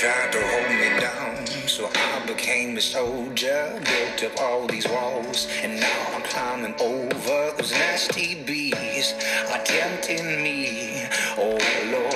tried to hold me down, so I became a soldier. Built up all these walls, and now I'm climbing over those nasty bees are tempting me. Oh Lord,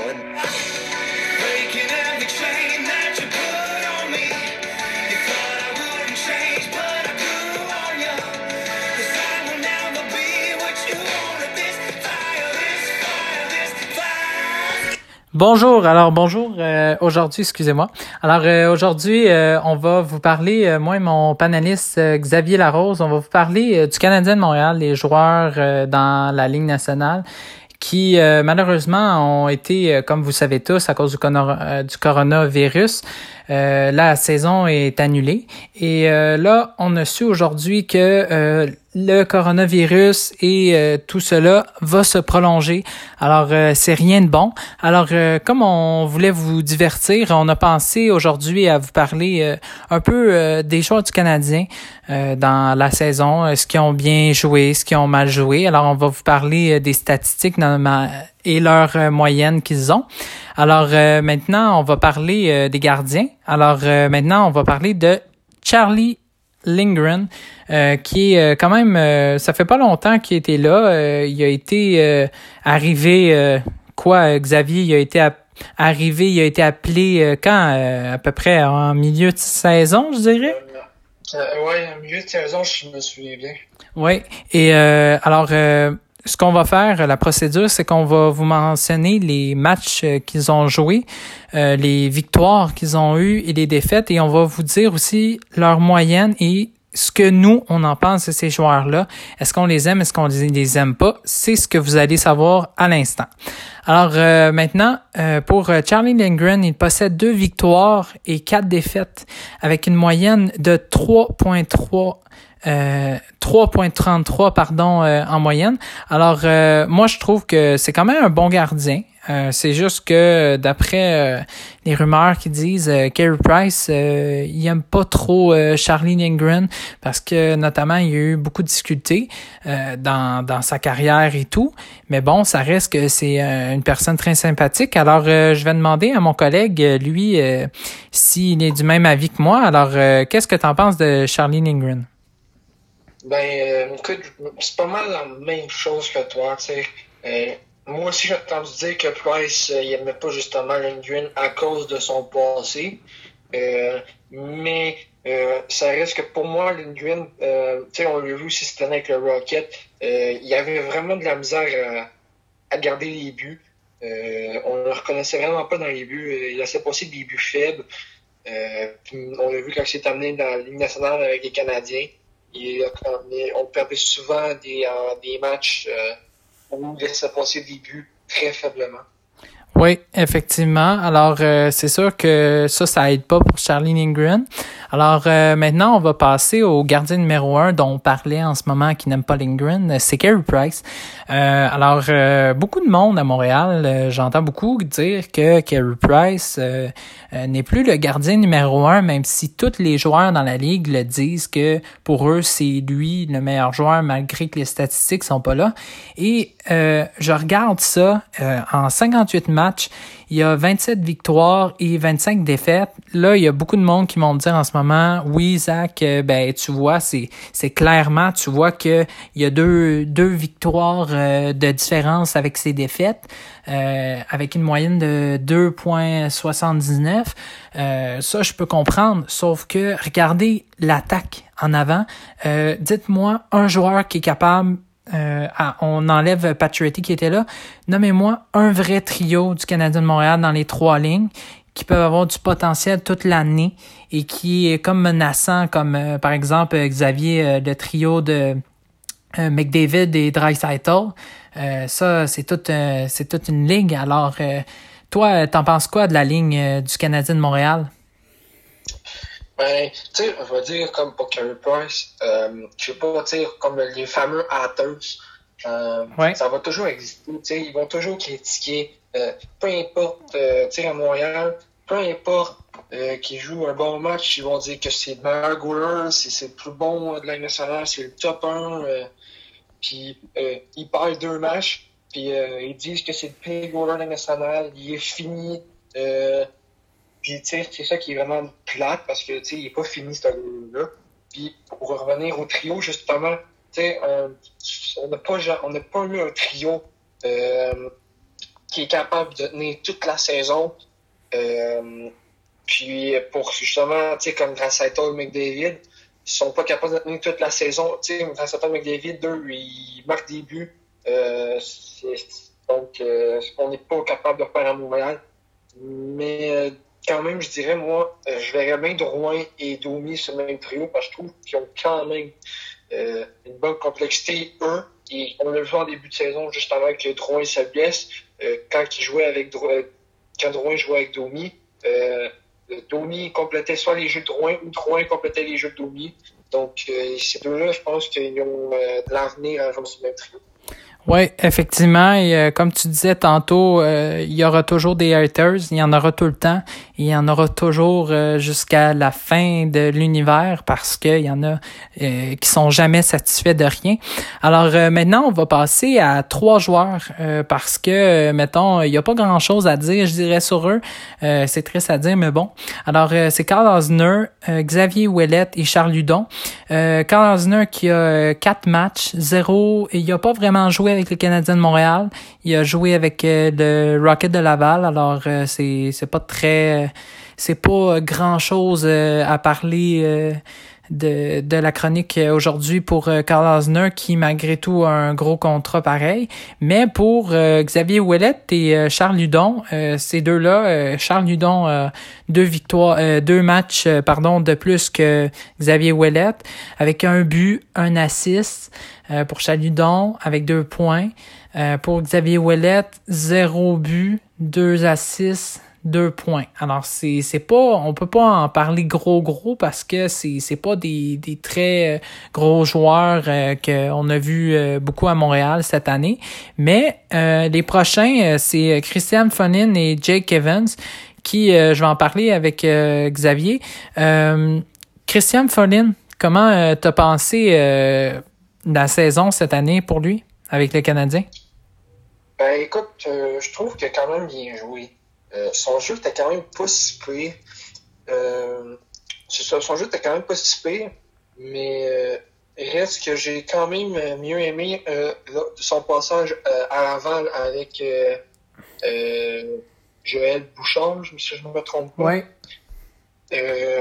Bonjour, alors bonjour euh, aujourd'hui, excusez-moi. Alors euh, aujourd'hui, euh, on va vous parler, moi et mon panéliste Xavier Larose, on va vous parler du Canadien de Montréal, les joueurs dans la Ligue nationale qui malheureusement ont été, comme vous savez tous, à cause du, du coronavirus, la saison est annulée. Et là, on a su aujourd'hui que le coronavirus et euh, tout cela va se prolonger. Alors, euh, c'est rien de bon. Alors, euh, comme on voulait vous divertir, on a pensé aujourd'hui à vous parler euh, un peu des joueurs du Canadien dans la saison, ce qu'ils ont bien joué, ce qu'ils ont mal joué. Alors, on va vous parler des statistiques et leurs euh, moyennes qu'ils ont. Alors, maintenant, on va parler des gardiens. Alors, maintenant, on va parler de Charlie Lindgren, euh, qui est euh, quand même, euh, ça fait pas longtemps qu'il était là. Euh, il a été euh, arrivé, euh, quoi, Xavier, il a été arrivé, il a été appelé euh, quand, euh, à peu près en milieu de saison, je dirais? Ouais, au milieu de saison, je me souviens bien. Oui. Et euh, alors, euh, ce qu'on va faire, la procédure, c'est qu'on va vous mentionner les matchs euh, qu'ils ont joués, euh, les victoires qu'ils ont eues et les défaites, et on va vous dire aussi leur moyenne et ce que nous, on en pense de ces joueurs-là. Est-ce qu'on les aime, est-ce qu'on les les aime pas? C'est ce que vous allez savoir à l'instant. Alors euh, maintenant, euh, pour euh, Charlie Lindgren, il possède deux victoires et quatre défaites avec une moyenne de 3.3 euh, 3.33 pardon euh, en moyenne. Alors euh, moi je trouve que c'est quand même un bon gardien. Euh, c'est juste que d'après euh, les rumeurs qui disent euh, Carey Price il aime pas trop Charlie Lindgren parce que notamment il y a eu beaucoup de difficultés dans, dans sa carrière et tout. Mais bon, ça reste que c'est une personne très sympathique. Alors je vais demander à mon collègue lui s'il est du même avis que moi. Alors qu'est-ce que tu en penses de Charlie Lindgren? Ben, euh, écoute, c'est pas mal la même chose que toi, tu sais. Euh, moi aussi, j'ai entendu dire que Price, euh, il aimait pas justement Lindgren à cause de son passé. Mais ça reste que pour moi, Lindgren, tu sais, on l'a vu aussi cette année avec le Rocket, il avait vraiment de la misère à, à garder les buts. On ne le reconnaissait vraiment pas dans les buts. Il laissait passer des buts faibles. On l'a vu quand il s'est amené dans la Ligue nationale avec les Canadiens. On perdait souvent des, euh, des matchs euh, où il laissait passer des buts très faiblement. Oui, effectivement. Alors, euh, c'est sûr que ça, ça aide pas pour Charlie Lindgren. Alors, maintenant, on va passer au gardien numéro un dont on parlait en ce moment qui n'aime pas Lindgren, c'est Carey Price. Alors, beaucoup de monde à Montréal, j'entends beaucoup dire que Carey Price euh, n'est plus le gardien numéro un, même si tous les joueurs dans la ligue le disent que pour eux, c'est lui le meilleur joueur, malgré que les statistiques sont pas là. Et euh, je regarde ça euh, en 58 matchs. Il y a 27 victoires et 25 défaites. Là, il y a beaucoup de monde qui vont dire en ce moment, oui, Zach, euh, ben tu vois, c'est c'est clairement, tu vois que il y a deux deux victoires euh, de différence avec ses défaites, euh, avec une moyenne de 2.79. Euh, ça, je peux comprendre. Sauf que regardez l'attaque en avant. Euh, Dites-moi un joueur qui est capable euh, ah, on enlève Patriotty qui était là. Nommez-moi un vrai trio du Canadien de Montréal dans les trois lignes qui peuvent avoir du potentiel toute l'année et qui est comme menaçant, comme euh, par exemple euh, Xavier, le trio de McDavid et Dreisaitl. Ça, c'est toute, c'est toute une ligue. Alors, toi, t'en penses quoi de la ligne du Canadien de Montréal? Ben, tu sais, on va dire comme pour Carey Price, euh, je sais pas, tu sais, comme les fameux haters, euh, Ouais. ça va toujours exister, tu sais, ils vont toujours critiquer, euh, peu importe, euh, tu sais, à Montréal, peu importe euh, qu'ils jouent un bon match, ils vont dire que c'est le meilleur goaler, c'est c'est le plus bon de la nationale, c'est le top 1, euh, puis euh, ils parlent deux matchs, puis euh, ils disent que c'est le pire goaler de la nationale, il est fini, euh, Puis, tu sais, c'est ça qui est vraiment plate parce que, tu sais, il n'est pas fini, ce là Puis, pour revenir au trio, justement, tu sais, on n'a pas, on pas eu un trio euh, qui est capable de tenir toute la saison. Euh, puis, pour justement, tu sais, comme Grassetto et McDavid, ils sont pas capables de tenir toute la saison. Tu sais, Grassetto et McDavid, deux, ils marquent des buts. Euh, donc, euh, on n'est pas capable de refaire à Montréal. Mais euh, quand même, je dirais, moi, euh, je verrais bien Drouin et Domi sur le même trio parce que je trouve qu'ils ont quand même une bonne complexité, eux. Et on l'a vu en début de saison, juste avant que Drouin se blesse, quand il jouait avec Drouin, quand Drouin jouait avec Domi, Domi complétait soit les jeux de Drouin ou Drouin complétait les jeux de Domi. Donc, ces deux-là, je pense qu'ils ont de l'avenir à jouer sur le même trio. Oui, effectivement. Et euh, comme tu disais tantôt, euh, il y aura toujours des haters. Il y en aura tout le temps. il y en aura toujours euh, jusqu'à la fin de l'univers parce qu'il y en a qui sont jamais satisfaits de rien. Alors maintenant, on va passer à trois joueurs parce que, mettons, il n'y a pas grand-chose à dire, je dirais, sur eux. c'est triste à dire, mais bon. Alors, c'est Carl Osner, Xavier Ouellet et Charles Ludon. Carl Osner qui a quatre matchs, zéro, et il n'a pas vraiment joué avec le Canadien de Montréal. Il a joué avec euh, le Rocket de Laval. Alors euh, c'est c'est pas très c'est pas grand chose euh, à parler de, de la chronique aujourd'hui pour Carl Osner qui malgré tout a un gros contrat pareil. Mais pour Xavier Ouellet et Charles Ludon, ces deux-là, Charles Ludon a deux victoires, deux matchs pardon de plus que Xavier Ouellet avec un but, un assist. Euh, pour Chaludon avec deux points. Euh, pour Xavier Ouellet, zéro but, deux assists, deux points. Alors c'est c'est pas on peut pas en parler gros gros parce que c'est c'est pas des des très euh, gros joueurs euh, qu'on a vu beaucoup à Montréal cette année, mais les prochains c'est Christian Fonin et Jake Evans qui je vais en parler avec Xavier. Christian Fonin, comment t'as pensé la saison cette année pour lui avec le Canadien? Ben écoute, euh, je trouve a quand même bien joué. Euh, son jeu était quand même pas si pire. Euh, son jeu était quand même pas si pire, mais il reste que j'ai quand même mieux aimé son passage à Laval avec Joël Bouchard, si je ne me trompe pas. Ouais.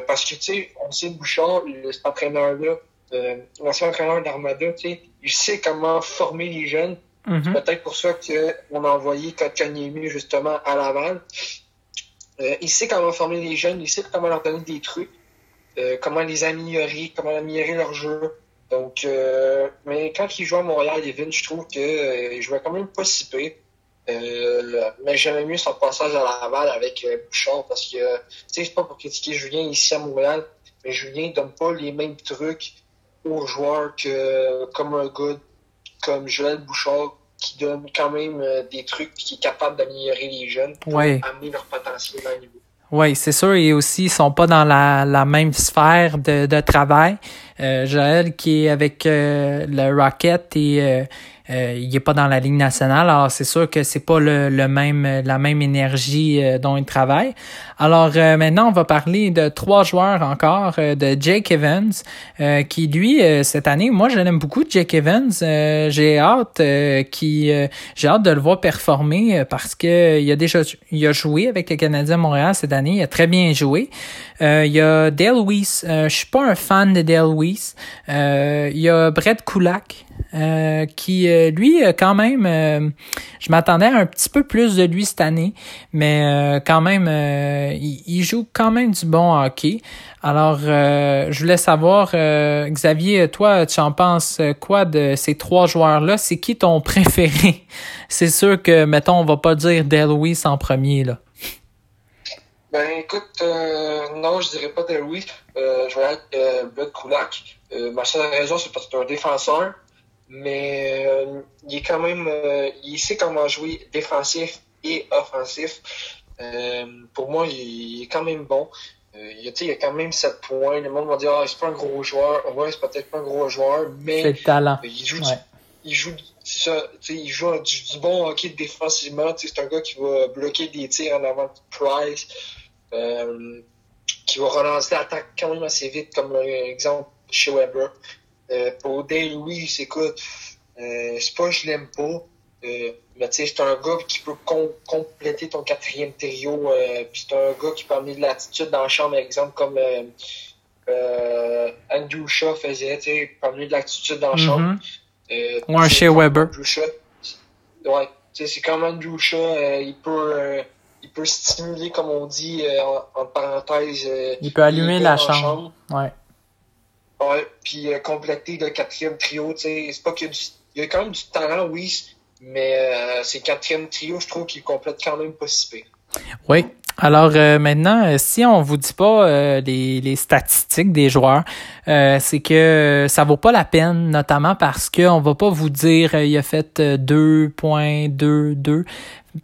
parce que, tu sais, on sait Bouchard, cet entraîneur-là, euh, l'ancien entraîneur d'Armada, il sait comment former les jeunes. Mm-hmm. C'est peut-être pour ça qu'on a envoyé Kotkaniemi justement à Laval. Euh, il sait comment former les jeunes, il sait comment leur donner des trucs, euh, comment les améliorer, comment améliorer leur jeu. Donc, euh, mais quand il joue à Montréal, Evan, je trouve qu'il jouait quand même pas si peu. Mais j'aimais mieux son passage à Laval avec Bouchard parce que, tu sais, c'est pas pour critiquer Julien ici à Montréal, mais Julien donne pas les mêmes trucs aux joueurs que, comme un gars comme Joël Bouchard qui donne quand même euh, des trucs qui est capable d'améliorer les jeunes pour amener leur potentiel à niveau. Oui, c'est sûr. Et aussi, ils sont pas dans la, la même sphère de, de travail. Euh, Joël qui est avec euh, le Rocket et euh, il est pas dans la Ligue nationale, alors c'est sûr que c'est pas le, le, même la même énergie euh, dont il travaille. Alors euh, maintenant, on va parler de trois joueurs encore, de Jake Evans, qui lui cette année, moi je l'aime beaucoup, Jake Evans. j'ai hâte qui j'ai hâte de le voir performer parce que il a déjà il a joué avec le Canadien Montréal cette année, il a très bien joué. il y a Dale Weiss, je suis pas un fan de Dale Weiss. il y a Brett Kulak euh, qui euh, lui quand même euh, je m'attendais à un petit peu plus de lui cette année mais quand même il, joue quand même du bon hockey. Alors je voulais savoir Xavier toi tu en penses quoi de ces trois joueurs là c'est qui ton préféré? C'est sûr que mettons on va pas dire Louis en premier là. Ben écoute, non, je dirais pas Delwis. Euh, je vais être Bud Kulak. ma seule raison, c'est parce que c'est un défenseur mais euh, il est quand même, euh, il sait comment jouer défensif et offensif. Euh, pour moi, il, est quand même bon. il, il a quand même 7 points. Le monde va dire, ah, c'est pas un gros joueur. Ouais, c'est peut-être pas un gros joueur, mais le talent. il joue, il joue, ça, il joue du, bon hockey défensivement. C'est un gars qui va bloquer des tirs en avant de Price. qui va relancer l'attaque quand même assez vite, comme exemple chez Weber. Euh, pour Day Louis, écoute, euh, c'est pas je l'aime pas, euh, mais tu sais, c'est un gars qui peut compléter ton quatrième trio, euh, puis c'est un gars qui peut amener de l'attitude dans la chambre, exemple, comme euh, euh, Andrew Shaw faisait, tu sais, peut amener de l'attitude dans la chambre. Euh, Ou un chez Weber. Andrew Shaw, ouais, tu sais, c'est comme Andrew Shaw, euh, il peut... euh, il peut stimuler, comme on dit, euh, en, en parenthèse. euh, Il peut allumer la en chambre. Ouais. Ouais, puis euh, compléter le quatrième trio, tu sais, c'est pas qu'il y a du, il y a quand même du talent, oui, mais euh, c'est le quatrième trio, je trouve qu'il complète quand même pas si pire. Oui. Alors euh, maintenant, euh, si on vous dit pas les, statistiques des joueurs, c'est que ça vaut pas la peine, notamment parce que on va pas vous dire il a fait euh, 2.22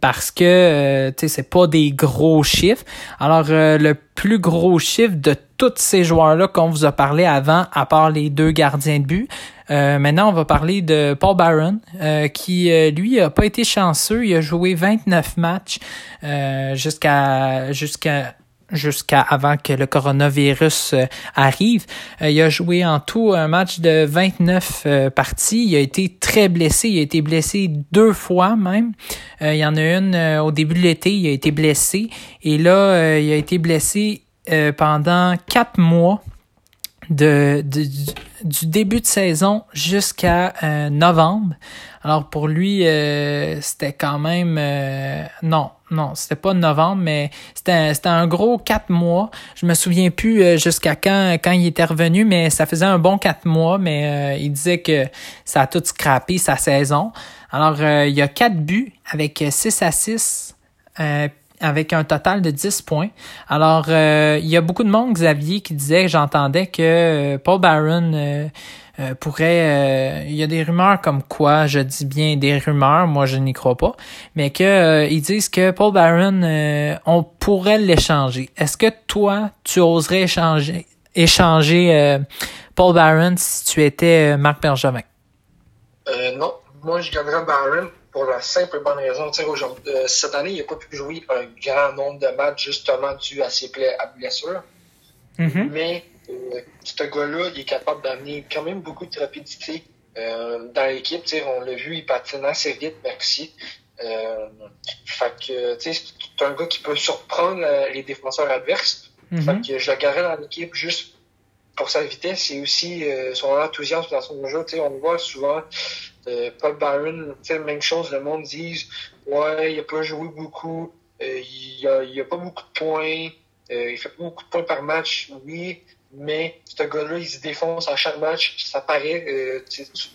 parce que tu c'est pas des gros chiffres. Alors le plus gros chiffre de tous ces joueurs là qu'on vous a parlé avant, à part les deux gardiens de but, euh, maintenant, on va parler de Paul Byron, euh, qui, euh, lui, a pas été chanceux. Il a joué 29 matchs euh, jusqu'à jusqu'à jusqu'à avant que le coronavirus euh, arrive. Il a joué en tout un match de 29 euh, parties. Il a été très blessé. Il a été blessé deux fois même. Il y en a une au début de l'été. Il a été blessé. Et là, il a été blessé euh, pendant quatre mois de, de- du, début de saison jusqu'à euh, novembre. Alors pour lui, euh, c'était quand même non, non, c'était pas novembre, mais c'était un gros quatre mois. Je me souviens plus jusqu'à quand quand il était revenu, mais ça faisait un bon quatre mois. Mais il disait que ça a tout scrappé sa saison. Alors il y a quatre buts avec 6 à 6 euh, avec un total de 10 points. Alors, euh, il y a beaucoup de monde, Xavier, qui disait, j'entendais que euh, Paul Barron euh, euh, pourrait... euh, il y a des rumeurs comme quoi, je dis bien des rumeurs, moi je n'y crois pas, mais que euh, ils disent que Paul Barron, on pourrait l'échanger. Est-ce que toi, tu oserais échanger, échanger Paul Barron si tu étais Marc Bergevin? Non, moi je garderais Barron pour la simple et bonne raison. Tu sais, aujourd'hui, euh, cette année, il n'a pas pu jouer un grand nombre de matchs justement dû à ses pla- à blessures. Mais euh, ce gars-là, il est capable d'amener quand même beaucoup de rapidité euh, dans l'équipe. Tu sais, on l'a vu, il patine assez vite, merci. Euh, fait que, c'est un gars qui peut surprendre euh, les défenseurs adverses. Mhm. Fait que je le garderais dans l'équipe juste pour sa vitesse et aussi euh, son enthousiasme dans son jeu. Tu sais, on le voit souvent, euh, Paul Byron, même chose, le monde dit Ouais, il a pas joué beaucoup, euh, il, a, il a pas beaucoup de points, euh, il fait pas beaucoup de points par match, oui, mais ce gars-là, il se défonce à chaque match, ça paraît, euh,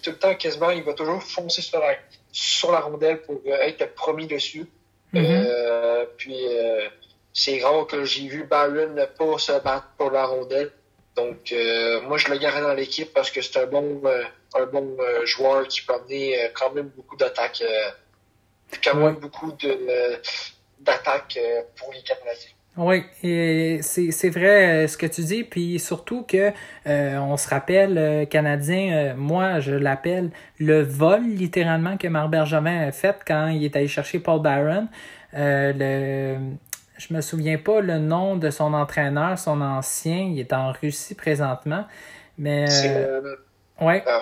tout le temps quasiment, il va toujours foncer sur la, sur la rondelle pour être le premier dessus. Mhm. Euh, puis euh, c'est rare que j'ai vu Byron ne pas se battre pour la rondelle. Donc euh, moi je le garde dans l'équipe parce que c'est un bon euh, un bon euh, joueur qui peut amener quand même beaucoup d'attaques quand même beaucoup d'attaques pour les Canadiens. Oui, c'est vrai ce que tu dis, puis surtout que on se rappelle, Canadien, moi je l'appelle le vol littéralement que Marc Bergevin a fait quand il est allé chercher Paul Barron. Je me souviens pas le nom de son entraîneur, son ancien, il est en Russie présentement, mais euh, euh, ouais. euh,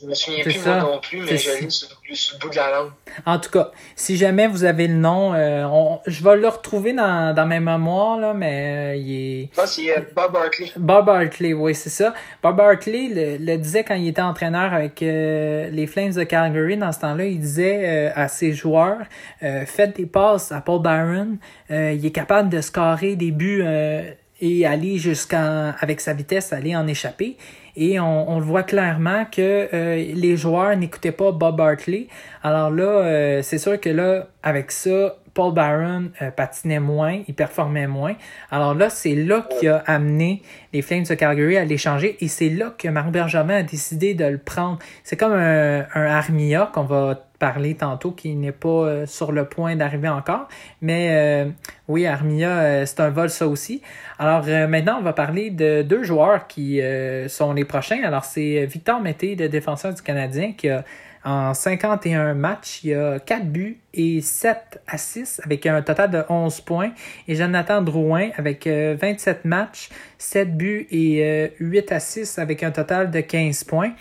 je me souviens plus ça. moi non plus, mais je l'ai sur, sur le bout de la langue. En tout cas, si jamais vous avez le nom, euh, on, je vais le retrouver dans, dans mes mémoires là, mais euh, il est c'est euh, Bob Barkley. Bob Hartley, oui, c'est ça. Bob Hartley le, le disait quand il était entraîneur avec euh, les Flames de Calgary dans ce temps-là. Il disait euh, à ses joueurs euh, faites des passes à Paul Byron. Euh, il est capable de scorer des buts euh, et aller jusqu'à avec sa vitesse, aller en échapper. Et on, on le voit clairement que euh, les joueurs n'écoutaient pas Bob Hartley. Alors là, euh, c'est sûr que là, avec ça, Paul Byron euh, patinait moins, il performait moins. Alors là, c'est là qu'il a amené les Flames de Calgary à l'échanger et c'est là que Marc Bergevin a décidé de le prendre. C'est comme un, un Armia qu'on va parler tantôt qui n'est pas euh, sur le point d'arriver encore. Mais euh, oui, Armia, euh, c'est un vol ça aussi. Alors maintenant, on va parler de deux joueurs qui sont les prochains. Alors c'est Victor Mété, le défenseur du Canadien, qui a En 51 matchs, il a 4 buts et 7 assists avec un total de 11 points. Et Jonathan Drouin avec 27 matchs, 7 buts et 8 assists avec un total de 15 points.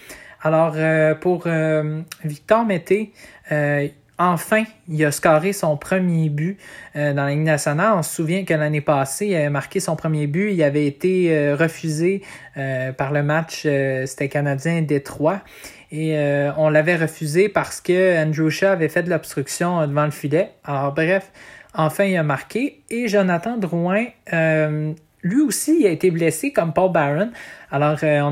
Alors, pour Victor Mété, enfin, il a scoré son premier but euh, dans la Ligue nationale. On se souvient que l'année passée, il avait marqué son premier but. Il avait été euh, refusé euh, par le match, c'était Canadien Détroit. Et on l'avait refusé parce que Andrew Shaw avait fait de l'obstruction devant le filet. Alors bref, enfin, il a marqué. Et Jonathan Drouin, lui aussi, il a été blessé comme Paul Barron. Alors, a,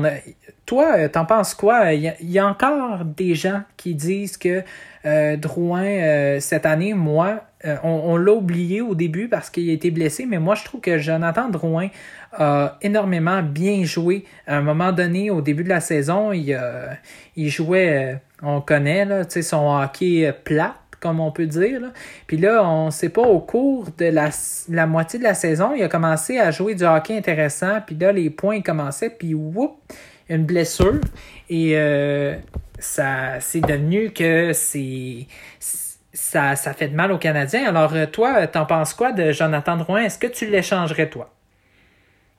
toi, t'en penses quoi? Il y, a, encore des gens qui disent que euh, Drouin, euh, cette année, moi, euh, on, l'a oublié au début parce qu'il a été blessé, mais moi, je trouve que Jonathan Drouin a énormément bien joué. À un moment donné, au début de la saison, il, jouait, on connaît, son hockey plat comme on peut dire. Puis là, on ne sait pas, au cours de la, la, moitié de la saison, il a commencé à jouer du hockey intéressant. Puis là, les points commençaient, puis whoop, une blessure. Et ça c'est devenu que c'est ça, ça fait de mal aux Canadiens. Alors, euh, toi, t'en penses quoi de Jonathan Drouin? Est-ce que tu l'échangerais, toi?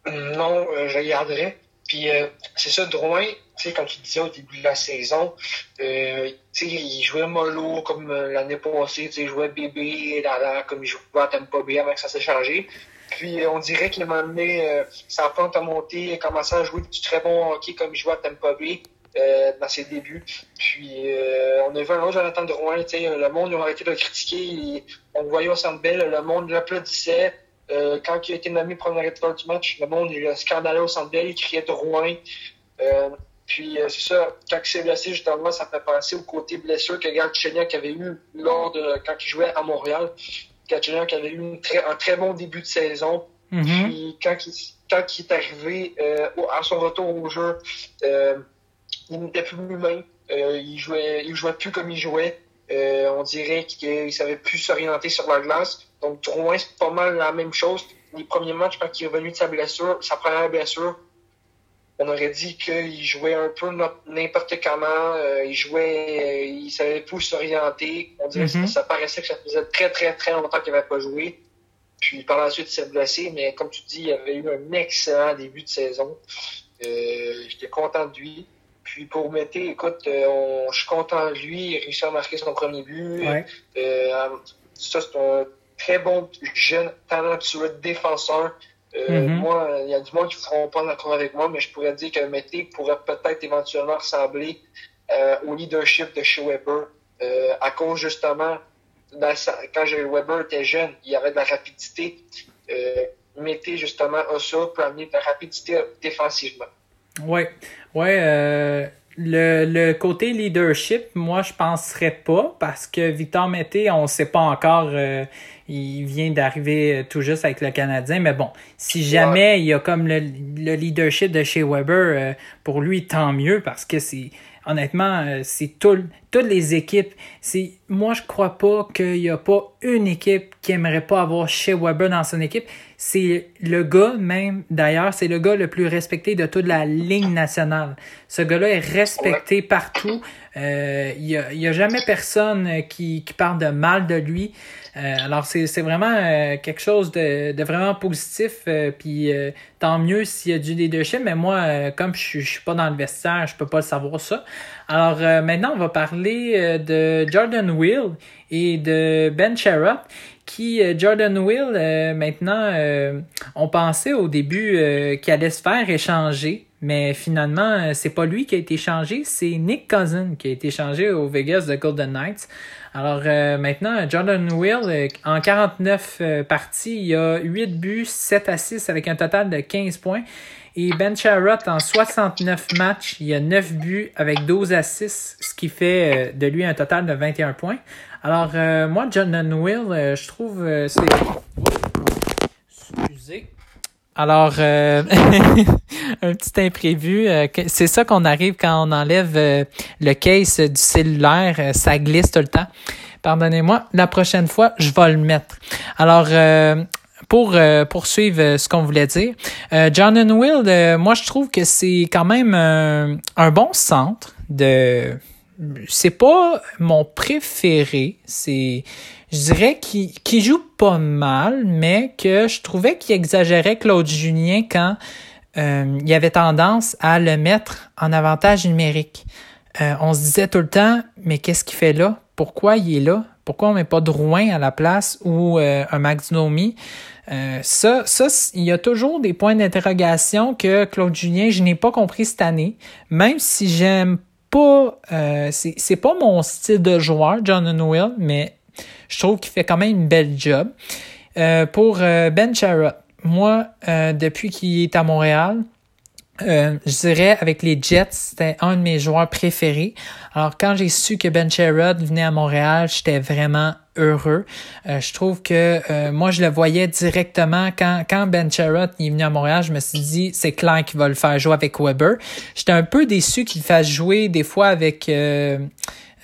Non, euh, je le garderais. Puis, euh, c'est ça, Drouin, tu sais, comme tu disais au début de la saison, euh, il jouait mollo comme l'année passée, il jouait bébé, là, comme il jouait à Tampa Bay avant que ça s'est changé. Puis, on dirait qu'il m'a amené sa pente à monter, a commencé à jouer du très bon hockey comme il jouait à Tampa Bay. Euh, dans ses débuts. Puis euh, on a vu un autre Jonathan Drouin, le monde ils ont arrêté de le critiquer. on le voyait au Centre Bell, le monde l'applaudissait. Euh, quand il a été nommé premier étoile du match, le monde il a scandalé au Centre il criait Drouin. puis c'est ça, quand il s'est blessé, justement, ça fait penser au côté blessure que Galchenyuk avait eu lors de quand il jouait à Montréal. Galchenyuk avait eu un très bon début de saison. Mm-hmm. Puis quand il, quand il est arrivé à son retour au jeu, il n'était plus lui-même. Euh, il jouait, il jouait plus comme il jouait. Euh, on dirait qu'il savait plus s'orienter sur la glace. Donc Drouin, c'est pas mal la même chose. Les premiers matchs, quand il est revenu de sa blessure, sa première blessure, on aurait dit qu'il jouait un peu n'importe comment. Euh, il jouait, il savait plus s'orienter. On dirait que mm-hmm. ça paraissait que ça faisait très très très longtemps qu'il n'avait pas joué. Puis par la suite, il s'est blessé, mais comme tu dis, il avait eu un excellent début de saison. J'étais content de lui. Puis pour Mété, écoute, euh, je suis content de lui. Il a réussi à marquer son premier but. Euh, ça, c'est un très bon jeune talentueux défenseur. Euh, mm-hmm. Moi, il y a du monde qui ne feront pas d'accord avec moi, mais je pourrais dire que Mété pourrait peut-être éventuellement ressembler au leadership de chez Weber. à cause justement, quand Weber était jeune, il y avait de la rapidité. Mété, justement, a ça pour amener de la rapidité défensivement. Oui, ouais, euh, le, le, côté leadership, moi, je penserais pas parce que Victor Mété, on sait pas encore, euh, il vient d'arriver tout juste avec le Canadien, mais bon, si jamais il y a comme le, le leadership de chez Weber, euh, pour lui, tant mieux parce que c'est honnêtement, euh, c'est tout, toutes les équipes. C'est, moi, je crois pas qu'il y a pas une équipe qui aimerait pas avoir chez Weber dans son équipe. C'est le gars même, d'ailleurs, c'est le gars le plus respecté de toute la ligne nationale. Ce gars-là est respecté partout. Euh, il n'y a, y a, jamais personne qui, qui parle de mal de lui. Euh, alors, c'est vraiment euh, quelque chose de, de vraiment positif. Euh, puis tant mieux s'il y a du leadership. Mais moi, comme je ne suis pas dans le vestiaire, je peux pas le savoir ça. Alors, maintenant, on va parler de Jordan Will et de Ben Sherrod qui, Jordan Will, maintenant, on pensait au début qu'il allait se faire échanger mais finalement, c'est pas lui qui a été échangé, c'est Nick Cousin qui a été échangé au Vegas de Golden Knights. Alors euh, maintenant, Jordan Will, euh, en 49 euh, parties, il a 8 buts, 7 assists avec un total de 15 points. Et Ben Charrot, en 69 matchs, il a 9 buts avec 12 assists, ce qui fait de lui un total de 21 points. Alors moi, Jordan Will, je trouve c'est... Excusez. Alors, euh, un petit imprévu. Euh, c'est ça qu'on arrive quand on enlève euh, le case du cellulaire. ça glisse tout le temps. Pardonnez-moi. La prochaine fois, je vais le mettre. Alors, pour poursuivre ce qu'on voulait dire, John Will, moi, je trouve que c'est quand même un bon centre de c'est pas mon préféré. C'est, je dirais qu'il joue pas mal, mais que je trouvais qu'il exagérait Claude Julien quand euh, il avait tendance à le mettre en avantage numérique. Euh, on se disait tout le temps, mais qu'est-ce qu'il fait là? Pourquoi il est là? Pourquoi on met pas Drouin à la place ou euh, un Max Domi? Euh, ça, ça, il y a toujours des points d'interrogation que Claude Julien, je n'ai pas compris cette année. Même si j'aime pas, euh, c'est pas mon style de joueur, John Will, mais je trouve qu'il fait quand même une belle job. Euh, pour euh, Ben Sherrod, moi, euh, depuis qu'il est à Montréal, je dirais avec les Jets, c'était un de mes joueurs préférés. Alors quand j'ai su que Ben Sherrod venait à Montréal, j'étais vraiment heureux. Je trouve que moi je le voyais directement quand quand Ben Sherrod est venu à Montréal, je me suis dit c'est clair qu'il va le faire jouer avec Weber. J'étais un peu déçu qu'il fasse jouer des fois avec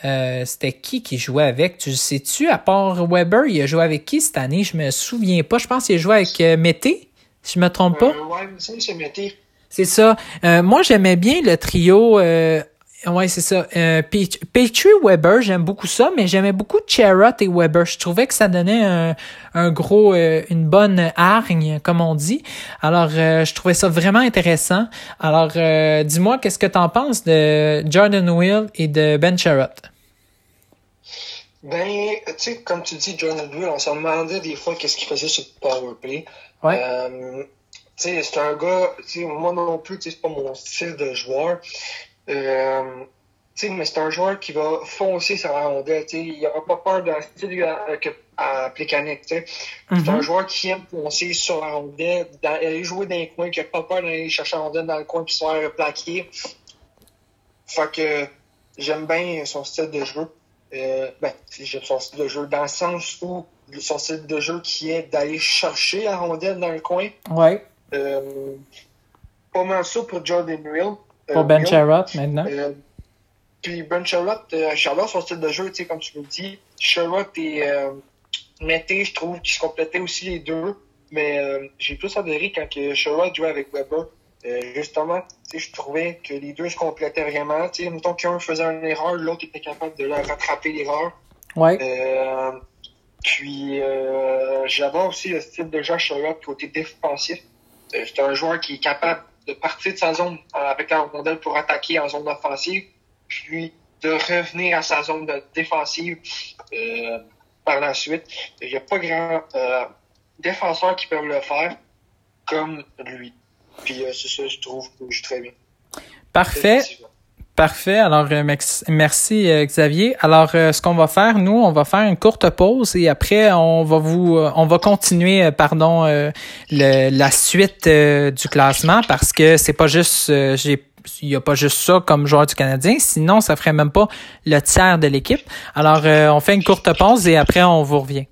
euh, c'était qui qui jouait avec? Tu sais-tu, à part Weber, il a joué avec qui cette année? Je me souviens pas. Je pense qu'il a joué avec Mété, si je me trompe pas. ouais, c'est Mété. C'est ça. Euh, moi, j'aimais bien le trio. Euh, ouais, c'est ça. Euh, Petrie Weber, j'aime beaucoup ça, mais j'aimais beaucoup Cherrot et Weber. Je trouvais que ça donnait un, un gros, euh, une bonne hargne, comme on dit. Alors, euh, je trouvais ça vraiment intéressant. Alors, euh, dis-moi, qu'est-ce que tu en penses de Jordan Will et de Ben Cherrot? Ben, tu sais, comme tu dis, Jordan Will, on se demandait des fois qu'est-ce qu'il faisait sur le powerplay. Ouais. Euh, tu sais, c'est un gars, tu sais, moi non plus, tu sais, c'est pas mon style de joueur. Euh, tu sais, mais c'est un joueur qui va foncer sur la rondelle, tu sais, il aura pas peur d'un style à, à, à tu sais. C'est Mhm. un joueur qui aime foncer sur la rondelle, dans- aller jouer dans les coins, qui a pas peur d'aller chercher la rondelle dans le coin puis se faire plaquer. Fait que j'aime bien son style de jeu. Euh, ben, son style de jeu dans le sens où son style de jeu qui est d'aller chercher la rondelle dans le coin. Ouais. Euh, pas mal ça pour Jordan Will. Euh, Pour Ben. Cherrot, maintenant. Euh, puis Ben Charlotte, euh, Charlotte, son style de jeu, tu sais, comme tu me dis, Charlotte et Mété, je trouve qu'ils se complétaient aussi les deux. Mais j'ai plus adoré quand que Charlotte jouait avec Weber. Euh, justement, tu sais, je trouvais que les deux se complétaient vraiment. Tu sais, mettons qu'un faisait une erreur, l'autre était capable de leur rattraper l'erreur. Ouais. Euh, puis euh, j'adore aussi le style de à Charlotte côté défensif. Euh, c'est un joueur qui est capable de partir de sa zone avec la rondelle pour attaquer en zone offensive, puis de revenir à sa zone de défensive euh, par la suite. Il n'y a pas grand euh, défenseur qui peuvent le faire comme lui. Puis euh, c'est ça, je trouve que je joue très bien. Parfait. Parfait. Alors, euh, merci euh, Xavier. Alors, ce qu'on va faire, nous, on va faire une courte pause et après, on va vous, on va continuer, pardon, le- la suite du classement parce que c'est pas juste, j'ai, il y a pas juste ça comme joueur du Canadien. Sinon, ça ferait même pas le tiers de l'équipe. Alors, on fait une courte pause et après, on vous revient.